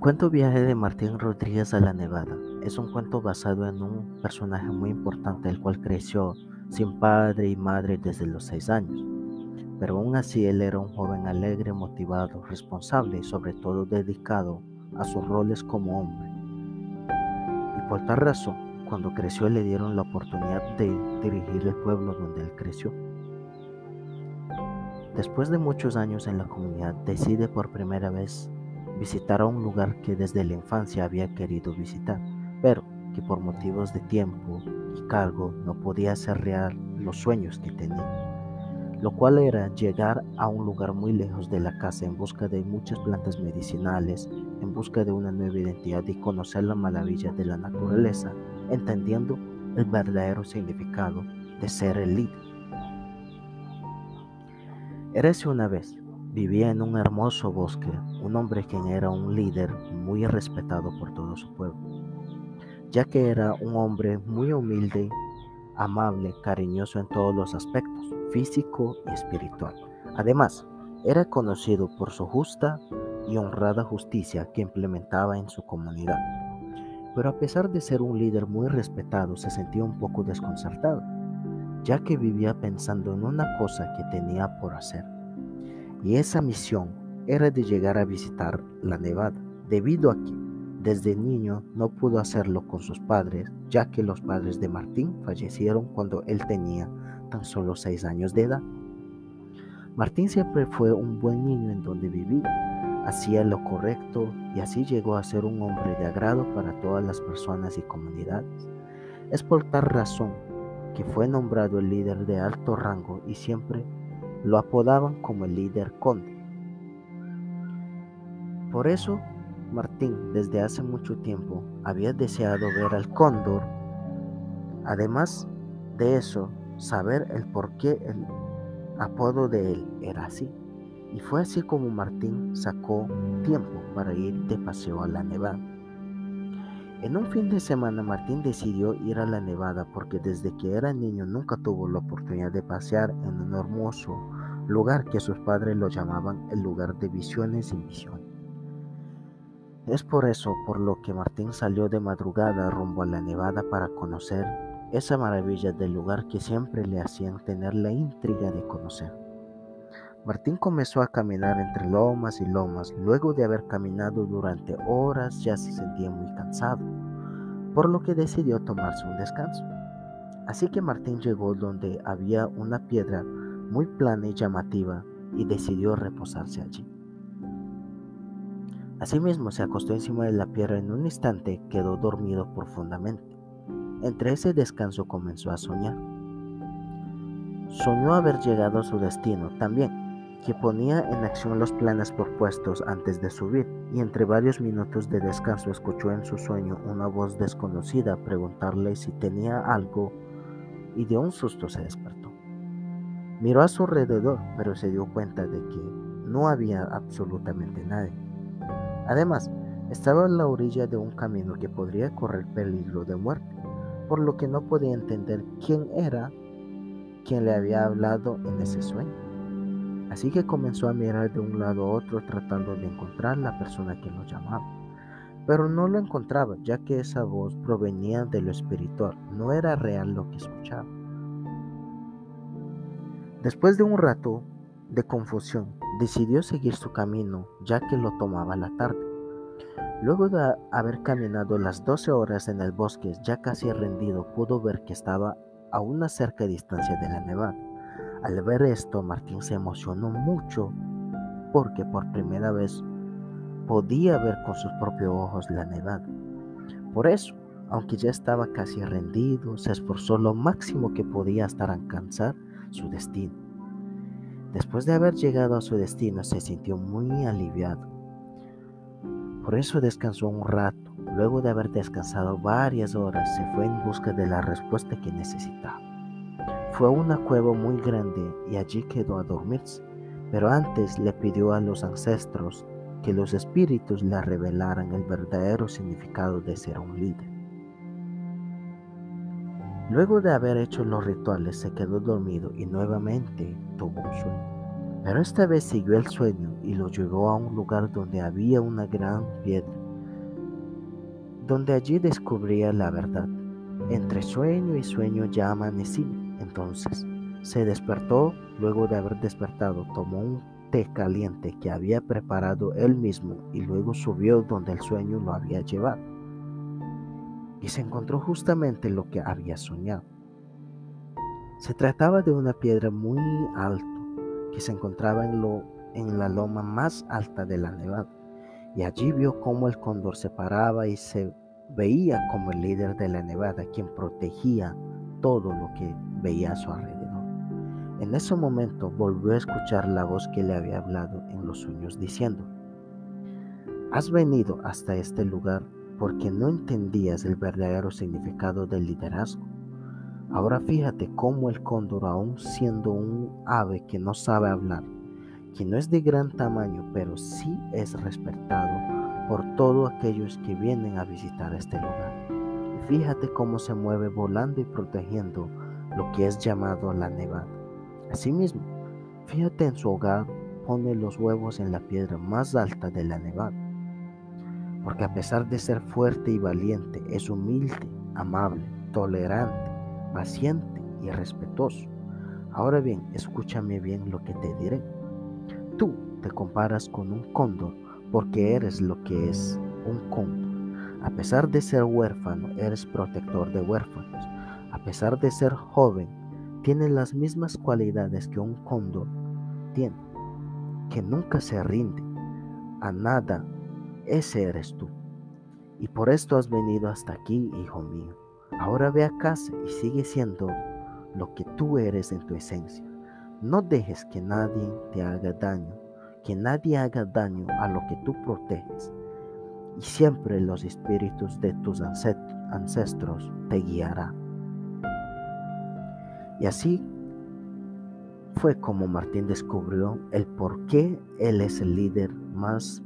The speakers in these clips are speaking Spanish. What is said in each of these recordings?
cuento Viaje de Martín Rodríguez a la Nevada es un cuento basado en un personaje muy importante el cual creció sin padre y madre desde los seis años. Pero aún así él era un joven alegre, motivado, responsable y sobre todo dedicado a sus roles como hombre. Y por tal razón, cuando creció le dieron la oportunidad de dirigir el pueblo donde él creció. Después de muchos años en la comunidad, decide por primera vez visitar a un lugar que desde la infancia había querido visitar, pero que por motivos de tiempo y cargo no podía hacer real los sueños que tenía, lo cual era llegar a un lugar muy lejos de la casa en busca de muchas plantas medicinales, en busca de una nueva identidad y conocer la maravilla de la naturaleza, entendiendo el verdadero significado de ser el líder. Érase una vez, Vivía en un hermoso bosque un hombre quien era un líder muy respetado por todo su pueblo, ya que era un hombre muy humilde, amable, cariñoso en todos los aspectos, físico y espiritual. Además, era conocido por su justa y honrada justicia que implementaba en su comunidad. Pero a pesar de ser un líder muy respetado, se sentía un poco desconcertado, ya que vivía pensando en una cosa que tenía por hacer y esa misión era de llegar a visitar la Nevada, debido a que desde niño no pudo hacerlo con sus padres, ya que los padres de Martín fallecieron cuando él tenía tan solo seis años de edad. Martín siempre fue un buen niño en donde vivía, hacía lo correcto y así llegó a ser un hombre de agrado para todas las personas y comunidades. Es por tal razón que fue nombrado el líder de alto rango y siempre lo apodaban como el líder conde. Por eso, Martín desde hace mucho tiempo había deseado ver al cóndor. Además de eso, saber el por qué el apodo de él era así. Y fue así como Martín sacó tiempo para ir de paseo a la nevada. En un fin de semana Martín decidió ir a la Nevada porque desde que era niño nunca tuvo la oportunidad de pasear en un hermoso lugar que sus padres lo llamaban el lugar de visiones y misiones. Es por eso por lo que Martín salió de madrugada rumbo a la Nevada para conocer esa maravilla del lugar que siempre le hacían tener la intriga de conocer. Martín comenzó a caminar entre lomas y lomas. Luego de haber caminado durante horas ya se sentía muy cansado, por lo que decidió tomarse un descanso. Así que Martín llegó donde había una piedra muy plana y llamativa y decidió reposarse allí. Asimismo se acostó encima de la piedra en un instante quedó dormido profundamente. Entre ese descanso comenzó a soñar. Soñó haber llegado a su destino también que ponía en acción los planes propuestos antes de subir, y entre varios minutos de descanso escuchó en su sueño una voz desconocida preguntarle si tenía algo, y de un susto se despertó. Miró a su alrededor, pero se dio cuenta de que no había absolutamente nadie. Además, estaba a la orilla de un camino que podría correr peligro de muerte, por lo que no podía entender quién era quien le había hablado en ese sueño. Así que comenzó a mirar de un lado a otro tratando de encontrar la persona que lo llamaba. Pero no lo encontraba, ya que esa voz provenía de lo espiritual, no era real lo que escuchaba. Después de un rato de confusión, decidió seguir su camino, ya que lo tomaba la tarde. Luego de haber caminado las 12 horas en el bosque, ya casi rendido, pudo ver que estaba a una cerca distancia de la nevada. Al ver esto, Martín se emocionó mucho porque por primera vez podía ver con sus propios ojos la nevada. Por eso, aunque ya estaba casi rendido, se esforzó lo máximo que podía hasta alcanzar su destino. Después de haber llegado a su destino, se sintió muy aliviado. Por eso descansó un rato. Luego de haber descansado varias horas, se fue en busca de la respuesta que necesitaba. Fue a una cueva muy grande y allí quedó a dormirse, pero antes le pidió a los ancestros que los espíritus le revelaran el verdadero significado de ser un líder. Luego de haber hecho los rituales se quedó dormido y nuevamente tuvo un sueño. Pero esta vez siguió el sueño y lo llevó a un lugar donde había una gran piedra donde allí descubría la verdad. Entre sueño y sueño ya amanecí. Entonces se despertó, luego de haber despertado, tomó un té caliente que había preparado él mismo y luego subió donde el sueño lo había llevado. Y se encontró justamente lo que había soñado. Se trataba de una piedra muy alta que se encontraba en, lo, en la loma más alta de la nevada. Y allí vio cómo el cóndor se paraba y se veía como el líder de la nevada, quien protegía todo lo que veía a su alrededor. En ese momento volvió a escuchar la voz que le había hablado en los sueños diciendo, Has venido hasta este lugar porque no entendías el verdadero significado del liderazgo. Ahora fíjate cómo el cóndor, aun siendo un ave que no sabe hablar, que no es de gran tamaño, pero sí es respetado por todos aquellos que vienen a visitar este lugar. Fíjate cómo se mueve volando y protegiendo lo que es llamado la nevada. Asimismo, fíjate en su hogar, pone los huevos en la piedra más alta de la nevada. Porque a pesar de ser fuerte y valiente, es humilde, amable, tolerante paciente y respetuoso. Ahora bien, escúchame bien lo que te diré. Tú te comparas con un cóndor porque eres lo que es un cóndor. A pesar de ser huérfano, eres protector de huérfanos. A pesar de ser joven, tienes las mismas cualidades que un cóndor tiene, que nunca se rinde a nada. Ese eres tú. Y por esto has venido hasta aquí, hijo mío. Ahora ve a casa y sigue siendo lo que tú eres en tu esencia. No dejes que nadie te haga daño, que nadie haga daño a lo que tú proteges. Y siempre los espíritus de tus ancestros te guiarán. Y así fue como Martín descubrió el por qué él es el líder más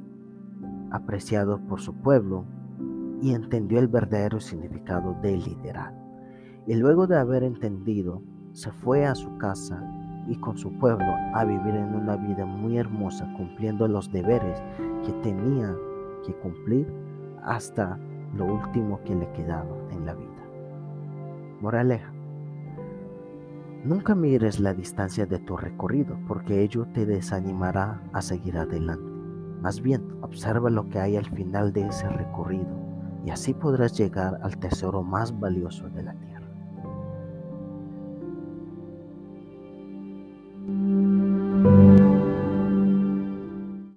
apreciado por su pueblo y entendió el verdadero significado de liderar. Y luego de haber entendido, se fue a su casa y con su pueblo a vivir en una vida muy hermosa, cumpliendo los deberes que tenía que cumplir hasta lo último que le quedaba en la vida. Moraleja. Nunca mires la distancia de tu recorrido porque ello te desanimará a seguir adelante. Más bien, observa lo que hay al final de ese recorrido y así podrás llegar al tesoro más valioso de la.